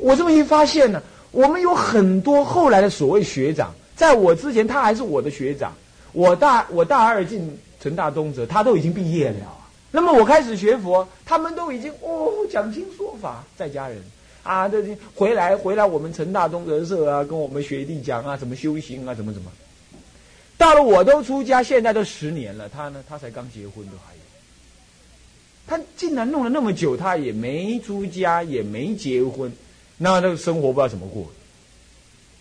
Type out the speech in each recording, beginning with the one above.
我这么一发现呢，我们有很多后来的所谓学长，在我之前他还是我的学长，我大我大二进成大东泽，他都已经毕业了啊。那么我开始学佛，他们都已经哦讲经说法，在家人啊，都回来回来我们成大东泽社啊，跟我们学弟讲啊，怎么修行啊，怎么怎么。到了我都出家，现在都十年了，他呢，他才刚结婚都还有。他竟然弄了那么久，他也没出家，也没结婚，那那个生活不知道怎么过。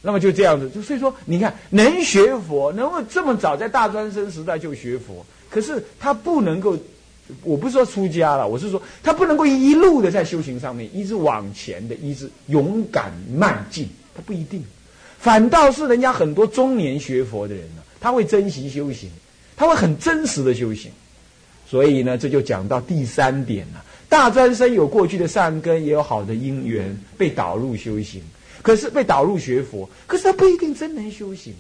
那么就这样子，就所以说，你看能学佛，能够这么早在大专生时代就学佛，可是他不能够，我不是说出家了，我是说他不能够一路的在修行上面一直往前的，一直勇敢迈进，他不一定。反倒是人家很多中年学佛的人呢，他会珍惜修行，他会很真实的修行。所以呢，这就讲到第三点了。大专生有过去的善根，也有好的因缘，被导入修行。可是被导入学佛，可是他不一定真能修行。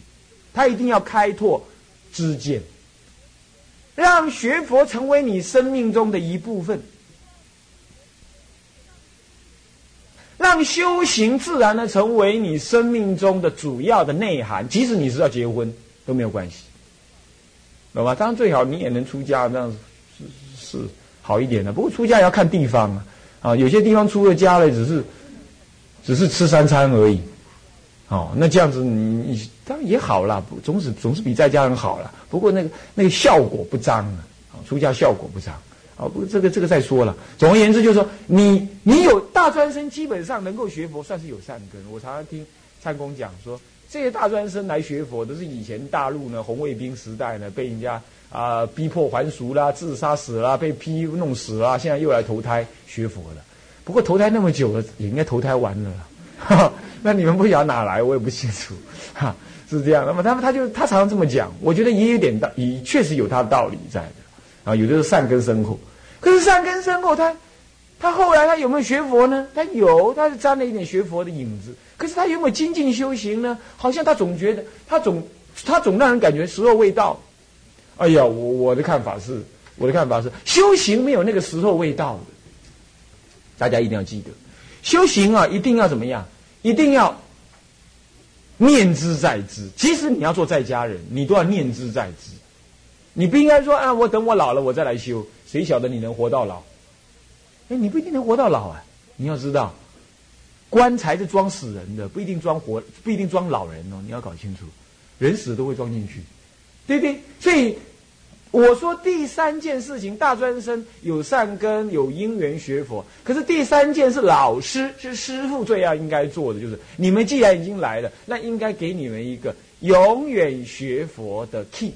他一定要开拓知见，让学佛成为你生命中的一部分，让修行自然的成为你生命中的主要的内涵。即使你是要结婚都没有关系，懂吗？当然最好你也能出家这样子。是好一点的，不过出家也要看地方啊，啊，有些地方出了家了，只是只是吃三餐而已，哦，那这样子你你当然也好啦，总是总是比在家人好了。不过那个那个效果不彰啊，出家效果不彰啊。不过这个这个再说了。总而言之，就是说你你有大专生，基本上能够学佛，算是有善根。我常常听参公讲说，这些大专生来学佛，都是以前大陆呢红卫兵时代呢被人家。啊，逼迫还俗啦，自杀死啦，被批弄死啦，现在又来投胎学佛了。不过投胎那么久了，也应该投胎完了。那你们不晓得哪来，我也不清楚。哈，是这样。那么他们他就他常常这么讲，我觉得也有点道，也确实有他的道理在的。啊，有的是善根深厚，可是善根深厚，他他后来他有没有学佛呢？他有，他是沾了一点学佛的影子。可是他有没有精进修行呢？好像他总觉得他总他总让人感觉时候未到。哎呀，我我的看法是，我的看法是，修行没有那个时候未到的。大家一定要记得，修行啊，一定要怎么样？一定要念之在之。即使你要做在家人，你都要念之在之。你不应该说啊，我等我老了我再来修。谁晓得你能活到老？哎，你不一定能活到老啊！你要知道，棺材是装死人的，不一定装活，不一定装老人哦。你要搞清楚，人死都会装进去，对不对？所以。我说第三件事情，大专生有善根，有因缘学佛。可是第三件是老师，是师傅最要应该做的，就是你们既然已经来了，那应该给你们一个永远学佛的 key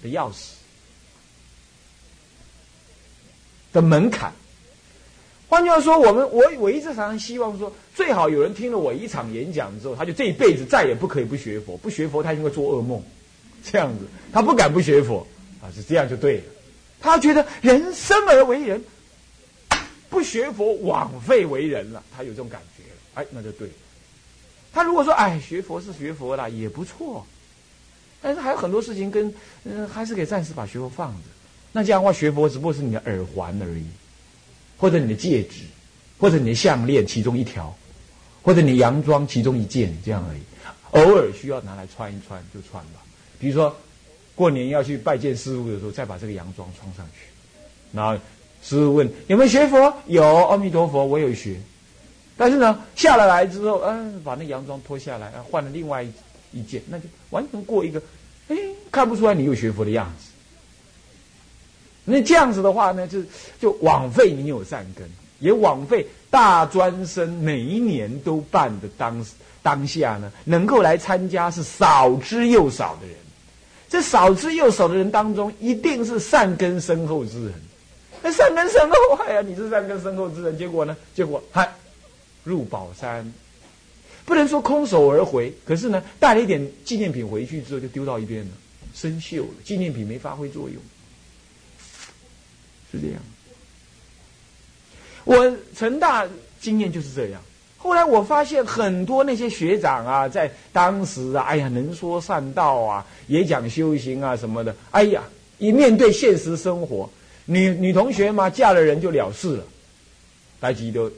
的钥匙的门槛。换句话说，我们我我一直常常希望说，最好有人听了我一场演讲之后，他就这一辈子再也不可以不学佛，不学佛他就会做噩梦，这样子，他不敢不学佛。啊，是这样就对了。他觉得人生而为人，不学佛枉费为人了。他有这种感觉了，哎，那就对了。他如果说，哎，学佛是学佛啦，也不错，但是还有很多事情跟，嗯，还是可以暂时把学佛放着。那这样的话，学佛只不过是你的耳环而已，或者你的戒指，或者你的项链其中一条，或者你洋装其中一件这样而已。偶尔需要拿来穿一穿就穿吧，比如说。过年要去拜见师傅的时候，再把这个洋装穿上去。然后师傅问有没有学佛？有，阿弥陀佛，我有学。但是呢，下了来之后，嗯，把那洋装脱下来，换了另外一件，那就完全过一个，哎，看不出来你有学佛的样子。那这样子的话呢，就就枉费你有善根，也枉费大专生每一年都办的当当下呢，能够来参加是少之又少的人。这少之又少的人当中，一定是善根深厚之人。那善根深厚，哎呀，你是善根深厚之人，结果呢？结果嗨，入宝山，不能说空手而回，可是呢，带了一点纪念品回去之后，就丢到一边了，生锈了，纪念品没发挥作用，是这样。我成大经验就是这样。后来我发现很多那些学长啊，在当时啊，哎呀，能说善道啊，也讲修行啊什么的。哎呀，一面对现实生活，女女同学嘛，嫁了人就了事了，来几都，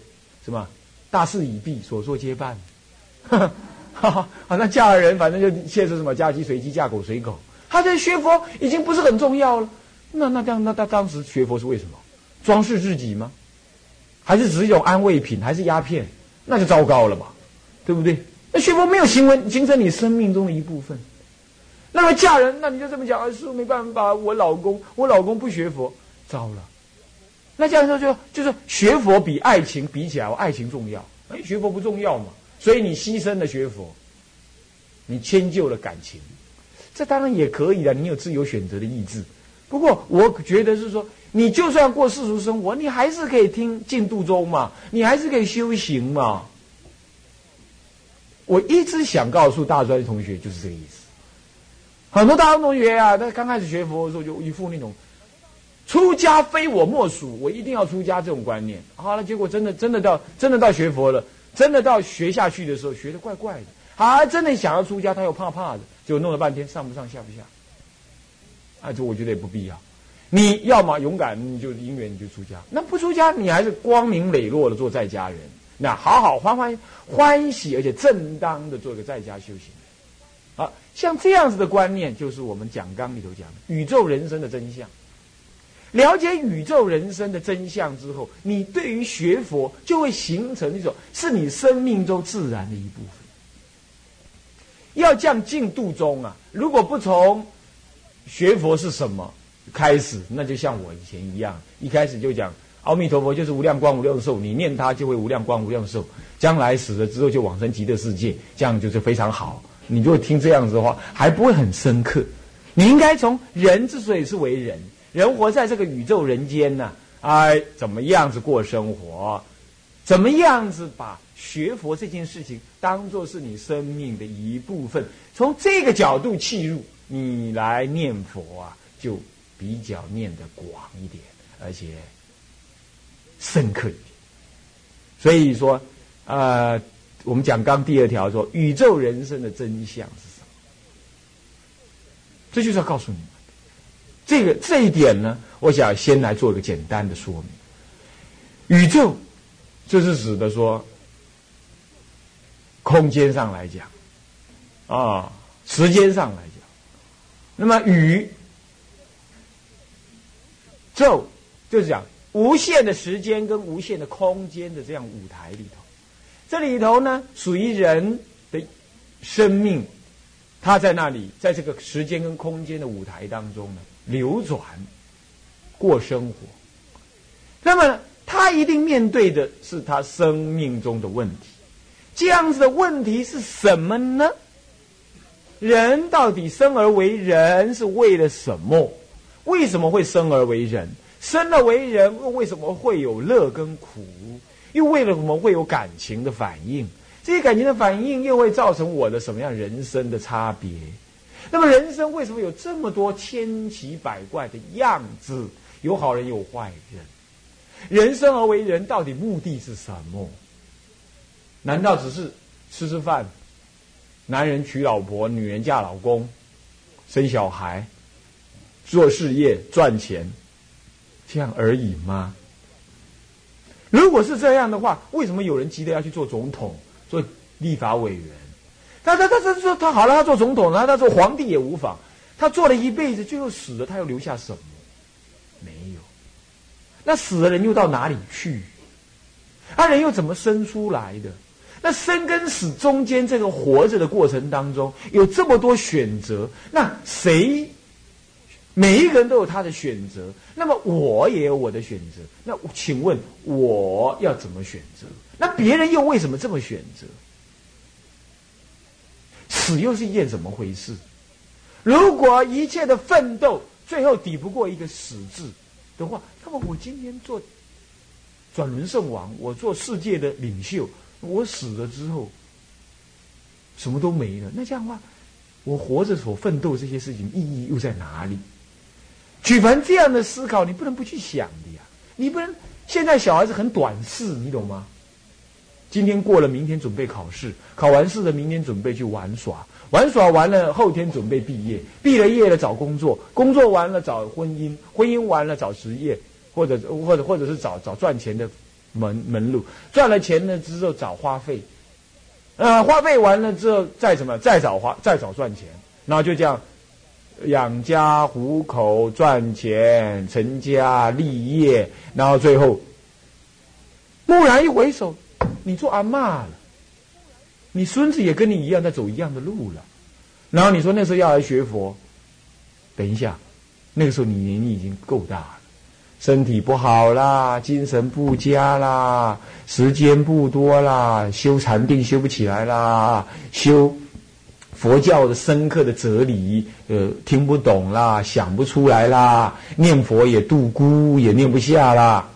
什么大势已毕，所作皆办。哈哈好，那嫁了人，反正就现实什么嫁鸡随鸡，嫁狗随狗。他这学佛已经不是很重要了。那那这样，那他当时学佛是为什么？装饰自己吗？还是只是一种安慰品？还是鸦片？那就糟糕了嘛，对不对？那学佛没有行为形成你生命中的一部分。那么嫁人，那你就这么讲啊，师傅没办法，我老公，我老公不学佛，糟了。那这样说就就是学佛比爱情比起来，我爱情重要，哎，学佛不重要嘛？所以你牺牲了学佛，你迁就了感情，这当然也可以的，你有自由选择的意志。不过我觉得是说，你就算过世俗生活，你还是可以听进度中嘛，你还是可以修行嘛。我一直想告诉大专同学就是这个意思。很多大专同学啊，他刚开始学佛的时候就一副那种。出家非我莫属，我一定要出家这种观念。好了，结果真的真的到真的到学佛了，真的到学下去的时候，学的怪怪的。还真的想要出家，他又怕怕的，就弄了半天上不上下不下。啊，这我觉得也不必要。你要么勇敢，你就因缘你就出家；那不出家，你还是光明磊落的做在家人。那好好欢欢欢喜，而且正当的做一个在家修行。啊，像这样子的观念，就是我们讲纲里头讲的宇宙人生的真相。了解宇宙人生的真相之后，你对于学佛就会形成一种是你生命中自然的一部分。要降进度中啊，如果不从学佛是什么开始，那就像我以前一样，一开始就讲阿弥陀佛就是无量光无量寿，你念他就会无量光无量寿，将来死了之后就往生极乐世界，这样就是非常好。你如果听这样子的话，还不会很深刻。你应该从人之所以是为人。人活在这个宇宙人间呢，哎，怎么样子过生活？怎么样子把学佛这件事情当做是你生命的一部分？从这个角度切入，你来念佛啊，就比较念得广一点，而且深刻一点。所以说，呃，我们讲刚第二条说，宇宙人生的真相是什么？这就是要告诉你们。这个这一点呢，我想先来做一个简单的说明。宇宙，就是指的说，空间上来讲，啊，时间上来讲，那么宇宙就是讲无限的时间跟无限的空间的这样舞台里头，这里头呢，属于人的生命，它在那里，在这个时间跟空间的舞台当中呢。流转过生活，那么他一定面对的是他生命中的问题。这样子的问题是什么呢？人到底生而为人是为了什么？为什么会生而为人？生而为人又为什么会有乐跟苦？又为了什么会有感情的反应？这些感情的反应又会造成我的什么样人生的差别？那么人生为什么有这么多千奇百怪的样子？有好人有坏人。人生而为人，到底目的是什么？难道只是吃吃饭？男人娶老婆，女人嫁老公，生小孩，做事业赚钱，这样而已吗？如果是这样的话，为什么有人急着要去做总统、做立法委员？他他他他说他好了，他做总统，然后他做皇帝也无妨。他做了一辈子，最后死了，他又留下什么？没有。那死的人又到哪里去？他人又怎么生出来的？那生跟死中间这个活着的过程当中，有这么多选择，那谁？每一个人都有他的选择，那么我也有我的选择。那请问我要怎么选择？那别人又为什么这么选择？死又是一件怎么回事？如果一切的奋斗最后抵不过一个死字的话，那么我今天做转轮圣王，我做世界的领袖，我死了之后什么都没了。那这样的话，我活着所奋斗这些事情意义又在哪里？举凡这样的思考，你不能不去想的呀。你不能现在小孩子很短视，你懂吗？今天过了，明天准备考试，考完试了，明天准备去玩耍，玩耍完了，后天准备毕业，毕了业了找工作，工作完了找婚姻，婚姻完了找职业，或者或者或者是找找赚钱的门门路，赚了钱了之后找花费，呃，花费完了之后再什么，再找花，再找赚钱，然后就这样养家糊口、赚钱、成家立业，然后最后蓦然一回首，你做阿妈了，你孙子也跟你一样在走一样的路了，然后你说那时候要来学佛，等一下，那个时候你年纪已经够大了。身体不好啦，精神不佳啦，时间不多啦，修禅定修不起来啦，修佛教的深刻的哲理，呃，听不懂啦，想不出来啦，念佛也度孤也念不下啦，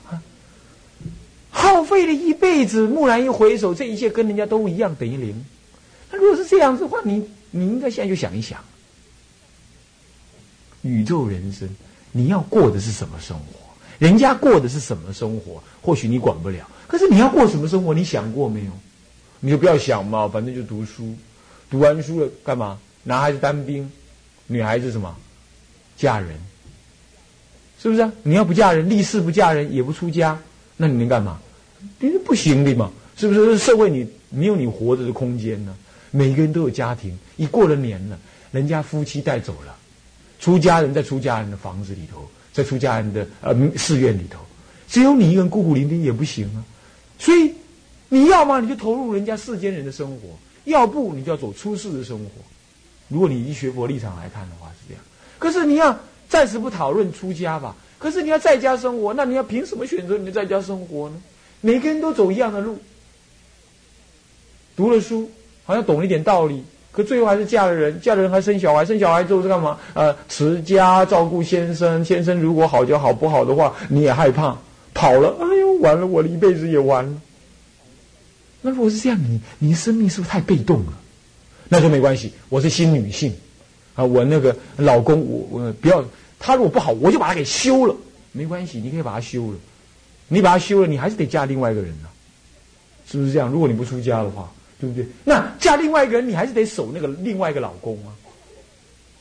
耗费了一辈子，蓦然一回首，这一切跟人家都一样，等于零。那如果是这样子的话，你你应该现在就想一想，宇宙人生，你要过的是什么生活？人家过的是什么生活？或许你管不了，可是你要过什么生活？你想过没有？你就不要想嘛，反正就读书，读完书了干嘛？男孩子当兵，女孩子什么？嫁人，是不是啊？你要不嫁人，立誓不嫁人，也不出家，那你能干嘛？你是不行的嘛？是不是？社会你没有你活着的空间呢？每个人都有家庭，一过了年了，人家夫妻带走了，出家人在出家人的房子里头。在出家人的呃寺院里头，只有你一个人孤苦伶仃也不行啊。所以你要么你就投入人家世间人的生活，要不你就要走出世的生活。如果你以学佛立场来看的话是这样。可是你要暂时不讨论出家吧。可是你要在家生活，那你要凭什么选择你的在家生活呢？每个人都走一样的路，读了书，好像懂了一点道理。可最后还是嫁了人，嫁了人还生小孩，生小孩之后是干嘛？呃，持家照顾先生，先生如果好就好，不好的话你也害怕，跑了，哎呦，完了，我的一辈子也完了。那如果是这样，你你生命是不是太被动了？那就没关系，我是新女性，啊，我那个老公，我我不要他如果不好，我就把他给休了，没关系，你可以把他休了，你把他休了，你还是得嫁另外一个人呢，是不是这样？如果你不出家的话。对不对？那嫁另外一个人，你还是得守那个另外一个老公啊，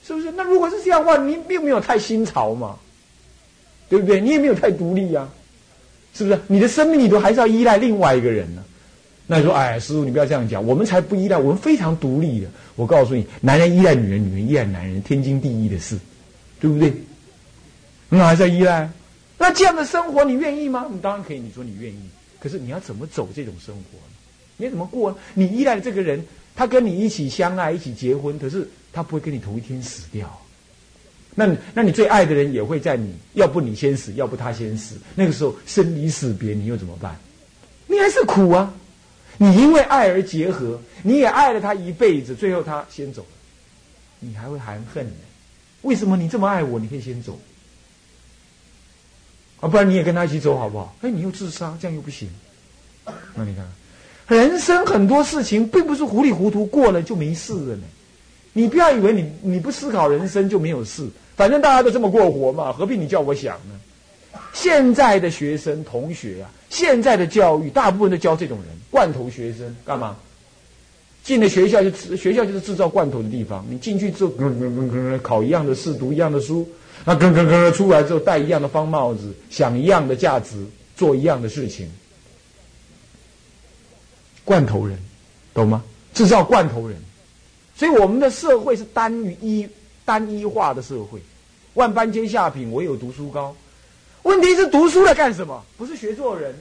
是不是？那如果是这样的话，你并没有太新潮嘛，对不对？你也没有太独立呀，是不是？你的生命里头还是要依赖另外一个人呢。那你说，哎，师傅，你不要这样讲，我们才不依赖，我们非常独立的。我告诉你，男人依赖女人，女人依赖男人，天经地义的事，对不对？那还在依赖？那这样的生活你愿意吗？你当然可以，你说你愿意，可是你要怎么走这种生活？你怎么过？你依赖的这个人，他跟你一起相爱，一起结婚，可是他不会跟你同一天死掉。那那你最爱的人也会在你，要不你先死，要不他先死。那个时候生离死别，你又怎么办？你还是苦啊！你因为爱而结合，你也爱了他一辈子，最后他先走了，你还会含恨呢？为什么你这么爱我？你可以先走啊，不然你也跟他一起走好不好？哎，你又自杀，这样又不行。那你看。人生很多事情并不是糊里糊涂过了就没事了呢。你不要以为你你不思考人生就没有事，反正大家都这么过活嘛，何必你叫我想呢？现在的学生同学啊，现在的教育大部分都教这种人，罐头学生干嘛？进了学校就学校就是制造罐头的地方。你进去之后，考一样的试，读一样的书，那跟跟跟出来之后戴一样的方帽子，想一样的价值，做一样的事情。罐头人，懂吗？制造罐头人，所以我们的社会是单一、单一化的社会。万般皆下品，唯有读书高。问题是读书来干什么？不是学做人。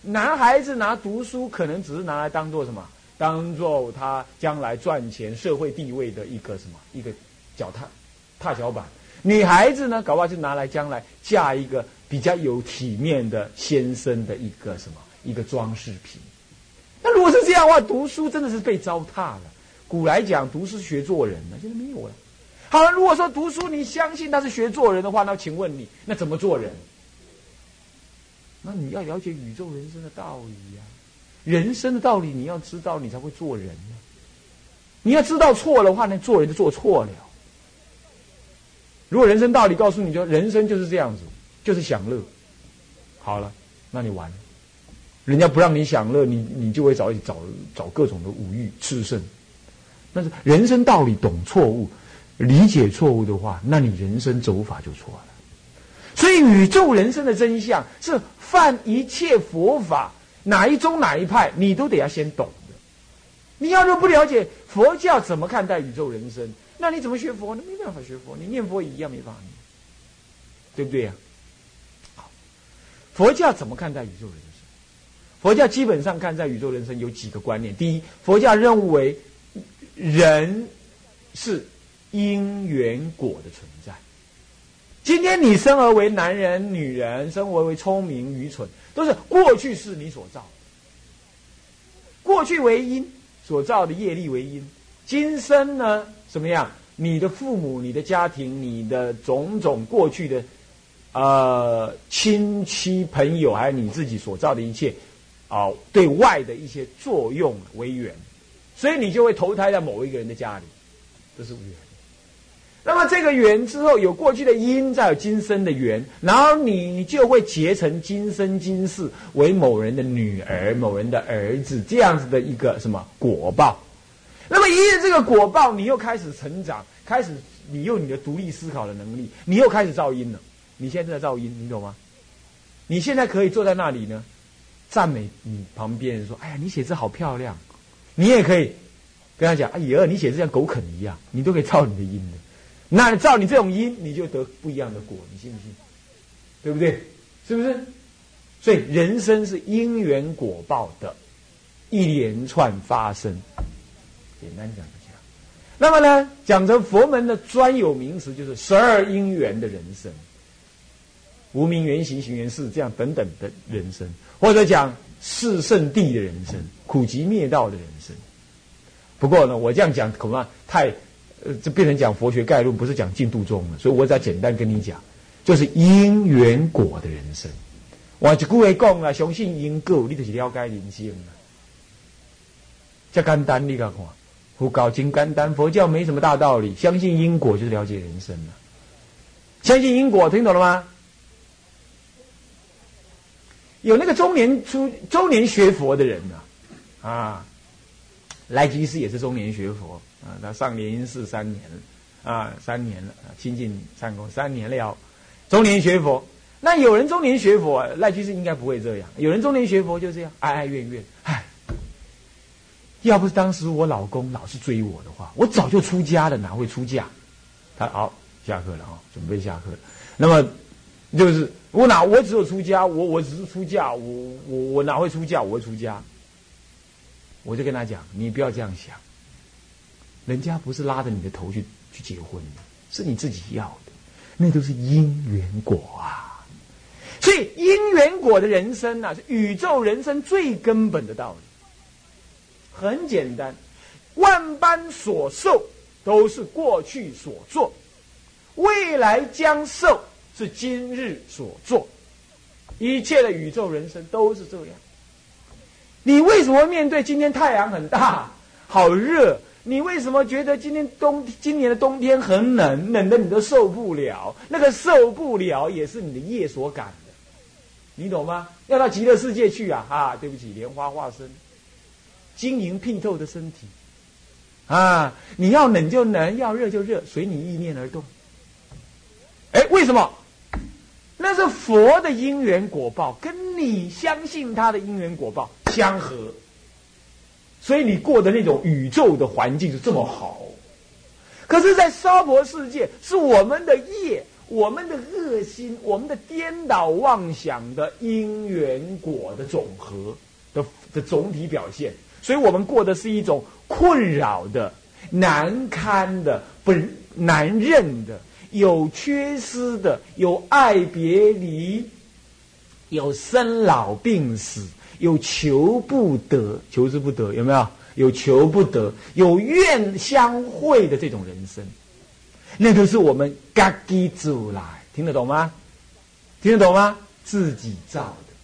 男孩子拿读书，可能只是拿来当做什么？当做他将来赚钱、社会地位的一个什么？一个脚踏踏脚板。女孩子呢，搞不好就拿来将来嫁一个比较有体面的先生的一个什么？一个装饰品。如果是这样的话，读书真的是被糟蹋了。古来讲，读书学做人呢，现在没有了。好了，如果说读书你相信他是学做人的话，那请问你，那怎么做人？那你要了解宇宙人生的道理呀，人生的道理你要知道，你才会做人呢。你要知道错的话，那做人就做错了。如果人生道理告诉你，就人生就是这样子，就是享乐。好了，那你完了。人家不让你享乐，你你就会找找找各种的五欲炽盛。但是人生道理懂错误，理解错误的话，那你人生走法就错了。所以宇宙人生的真相是犯一切佛法哪一宗哪一派，你都得要先懂的。你要是不了解佛教怎么看待宇宙人生，那你怎么学佛呢？没办法学佛，你念佛一样没办法念，对不对呀？好，佛教怎么看待宇宙人生？佛教基本上看在宇宙人生有几个观念。第一，佛教认为人是因缘果的存在。今天你生而为男人、女人，生而为聪明、愚蠢，都是过去是你所造。过去为因所造的业力为因，今生呢什么样？你的父母、你的家庭、你的种种过去的呃亲戚朋友，还有你自己所造的一切啊，对外的一些作用为缘，所以你就会投胎在某一个人的家里，这是缘。那么这个缘之后有过去的因，再有今生的缘，然后你就会结成今生今世为某人的女儿、某人的儿子这样子的一个什么果报。那么一日这个果报，你又开始成长，开始你用你的独立思考的能力，你又开始造因了。你现在在造因，你懂吗？你现在可以坐在那里呢，赞美你旁边人说：“哎呀，你写字好漂亮。”你也可以跟他讲：“哎呀，你写字像狗啃一样。”你都可以造你的因的。那照你这种因，你就得不一样的果，你信不信？对不对？是不是？所以人生是因缘果报的一连串发生。简单讲一下。那么呢，讲成佛门的专有名词，就是十二因缘的人生，无名缘行行缘事这样等等的人生，或者讲四圣地的人生，苦集灭道的人生。不过呢，我这样讲恐怕太。呃，这变成讲佛学概论，不是讲净度宗了。所以我再简单跟你讲，就是因缘果的人生。我就故意讲了，相信因果，你就是了解人生了。这简单，你看看，佛教真简单，佛教没什么大道理。相信因果就是了解人生了。相信因果，听懂了吗？有那个中年出中年学佛的人呢，啊，来吉斯也是中年学佛。啊，他上莲因寺三年，啊，三年了，亲近善公三年了，中年学佛。那有人中年学佛，赖居士应该不会这样。有人中年学佛就这样，哀哀怨怨，唉，要不是当时我老公老是追我的话，我早就出家了，哪会出嫁？他好，下课了啊，准备下课。那么就是我哪我只有出家，我我只是出嫁，我我我哪会出嫁？我会出家。我就跟他讲，你不要这样想。人家不是拉着你的头去去结婚的，是你自己要的，那都是因缘果啊。所以因缘果的人生呢，是宇宙人生最根本的道理。很简单，万般所受都是过去所做，未来将受是今日所做，一切的宇宙人生都是这样。你为什么面对今天太阳很大，好热？你为什么觉得今天冬今年的冬天很冷，冷的你都受不了？那个受不了也是你的业所感的，你懂吗？要到极乐世界去啊！啊，对不起，莲花化身，晶莹剔透的身体，啊，你要冷就冷，要热就热，随你意念而动。哎，为什么？那是佛的因缘果报，跟你相信他的因缘果报相合。所以你过的那种宇宙的环境是这么好，可是，在娑婆世界，是我们的业、我们的恶心、我们的颠倒妄想的因缘果的总和的的总体表现。所以我们过的是一种困扰的、难堪的、不难认的、有缺失的、有爱别离、有生老病死。有求不得，求之不得，有没有？有求不得，有怨相会的这种人生，那都是我们嘎叽走来，听得懂吗？听得懂吗？自己造的。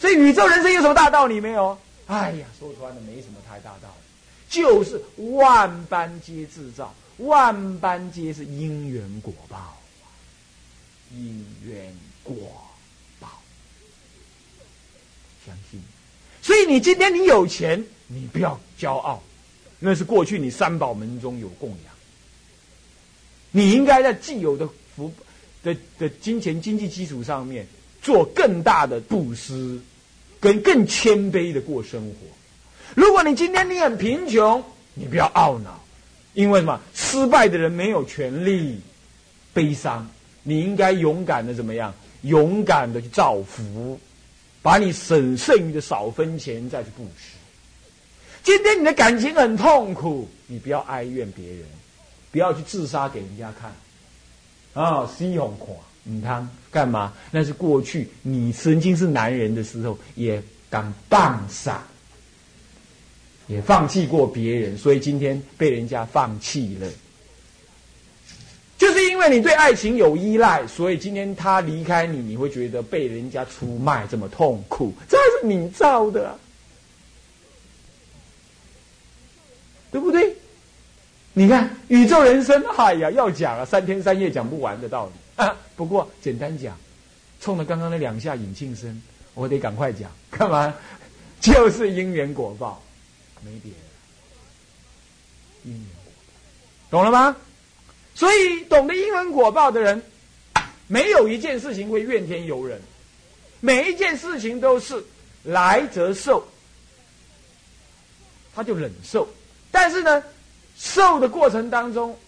所以宇宙人生有什么大道理没有？哎呀，说穿了没什么太大道理，就是万般皆自造，万般皆是因缘果报，因缘果报。相信，所以你今天你有钱，你不要骄傲，那是过去你三宝门中有供养。你应该在既有的福的的金钱经济基础上面，做更大的布施，跟更谦卑的过生活。如果你今天你很贫穷，你不要懊恼，因为什么？失败的人没有权利悲伤，你应该勇敢的怎么样？勇敢的去造福，把你省剩余的少分钱再去布施。今天你的感情很痛苦，你不要哀怨别人，不要去自杀给人家看。啊，西红垮，你看干嘛？那是过去你曾经是男人的时候，也敢放傻，也放弃过别人，所以今天被人家放弃了。就是因为你对爱情有依赖，所以今天他离开你，你会觉得被人家出卖这么痛苦，这是你造的，对不对？你看宇宙人生，哎呀，要讲啊，三天三夜讲不完的道理啊。不过简单讲，冲着刚刚那两下引庆声，我得赶快讲，干嘛？就是因缘果报，没别的，因果，懂了吗？所以，懂得因缘果报的人，没有一件事情会怨天尤人，每一件事情都是来则受，他就忍受。但是呢，受的过程当中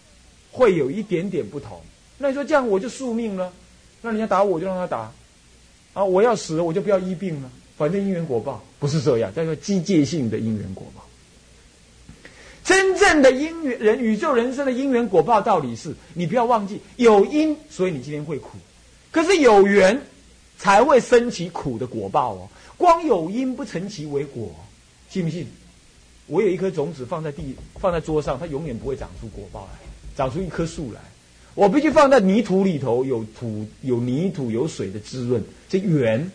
会有一点点不同。那你说这样我就宿命了？那人家打我就让他打，啊，我要死我就不要医病了，反正因缘果报不是这样，叫做机械性的因缘果报。真正的因缘人宇宙人生的因缘果报道理是，你不要忘记有因，所以你今天会苦。可是有缘，才会升起苦的果报哦。光有因不成其为果，信不信？我有一颗种子放在地，放在桌上，它永远不会长出果报来，长出一棵树来。我必须放在泥土里头，有土、有泥土、有水的滋润，这缘。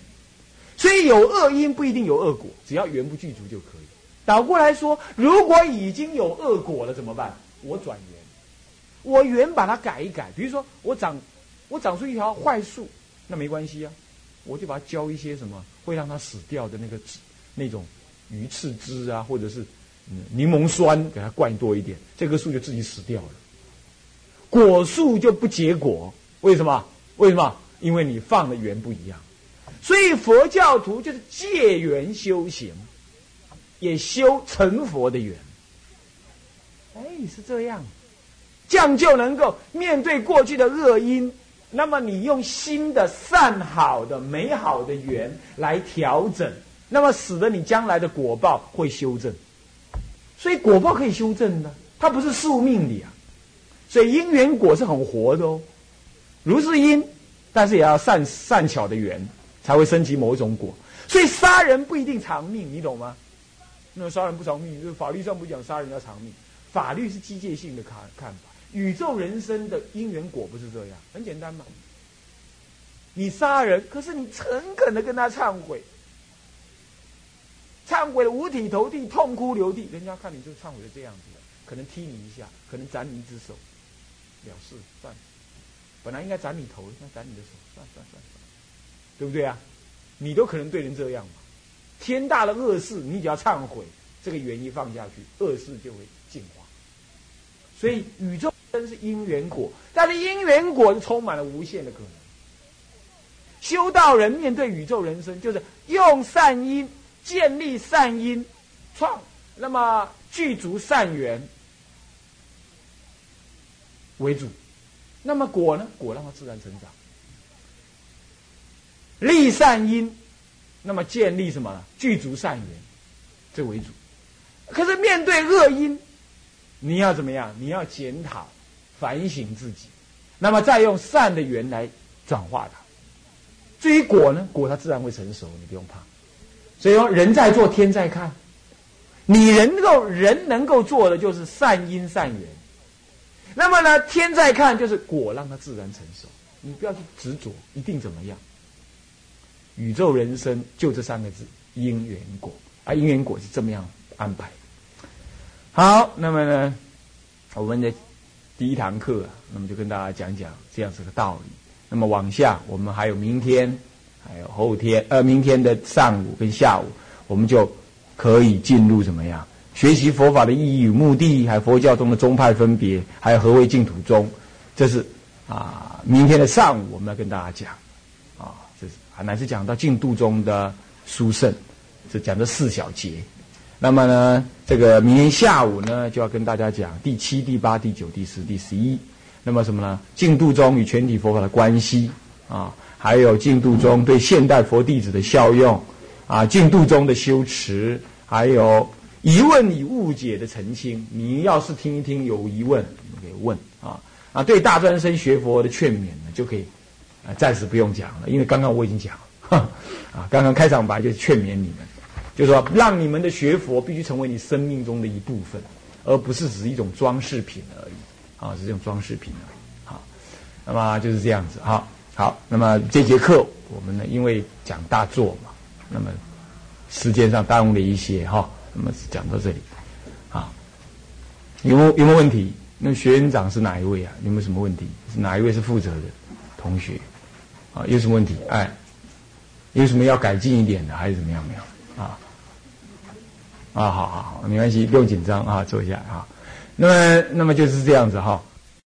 所以有恶因不一定有恶果，只要缘不具足就可以。倒过来说，如果已经有恶果了怎么办？我转缘，我缘把它改一改。比如说，我长，我长出一条坏树，那没关系啊，我就把它浇一些什么会让它死掉的那个汁，那种鱼翅汁啊，或者是柠檬酸，给它灌多一点，这棵树就自己死掉了。果树就不结果，为什么？为什么？因为你放的缘不一样。所以佛教徒就是借缘修行。也修成佛的缘，哎，是这样，这样就能够面对过去的恶因，那么你用新的善好的美好的缘来调整，那么使得你将来的果报会修正。所以果报可以修正的，它不是宿命的啊。所以因缘果是很活的哦，如是因，但是也要善善巧的缘才会升级某一种果。所以杀人不一定偿命，你懂吗？那杀人不偿命，就是法律上不讲杀人要偿命，法律是机械性的看看法。宇宙人生的因缘果不是这样，很简单嘛。你杀人，可是你诚恳的跟他忏悔，忏悔的五体投地，痛哭流涕，人家看你就忏悔的这样子的，可能踢你一下，可能斩你一只手，了事算了。本来应该斩你头，应该斩你的手，算算算算，对不对啊？你都可能对人这样嘛。天大的恶事，你只要忏悔，这个原因放下去，恶事就会净化。所以宇宙真是因缘果，但是因缘果是充满了无限的可能。修道人面对宇宙人生，就是用善因建立善因，创那么具足善缘为主。那么果呢？果让它自然成长，立善因。那么建立什么？具足善缘，这为主。可是面对恶因，你要怎么样？你要检讨、反省自己，那么再用善的缘来转化它。至于果呢？果它自然会成熟，你不用怕。所以说，人在做，天在看。你能够人能够做的就是善因善缘。那么呢，天在看就是果，让它自然成熟。你不要去执着，一定怎么样？宇宙人生就这三个字，因缘果啊，因缘果是这么样安排。好，那么呢，我们的第一堂课啊，那么就跟大家讲讲这样子的道理。那么往下，我们还有明天，还有后天，呃，明天的上午跟下午，我们就可以进入怎么样学习佛法的意义与目的，还有佛教中的宗派分别，还有何为净土宗，这是啊，明天的上午我们要跟大家讲，啊，这是还乃是讲到净度中的殊胜，是讲的四小节。那么呢，这个明天下午呢，就要跟大家讲第七、第八、第九、第十、第十一。那么什么呢？净度中与全体佛法的关系啊，还有净度中对现代佛弟子的效用啊，净度中的修持，还有疑问与误解的澄清。你要是听一听有疑问，可以问啊啊，对大专生学佛的劝勉呢，就可以啊，暂时不用讲了，因为刚刚我已经讲了啊，刚刚开场白就劝勉你们，就是说让你们的学佛必须成为你生命中的一部分，而不是只是一种装饰品而已。啊，是这种装饰品啊，好，那么就是这样子哈，好，那么这节课我们呢，因为讲大作嘛，那么时间上耽误了一些哈，那么讲到这里，啊，有没有有没有问题？那学员长是哪一位啊？有没有什么问题？是哪一位是负责的同学？啊，有什么问题？哎，有什么要改进一点的，还是怎么样？没有啊？啊，好好好，没关系，不用紧张啊，坐一下啊。那么，那么就是这样子哈。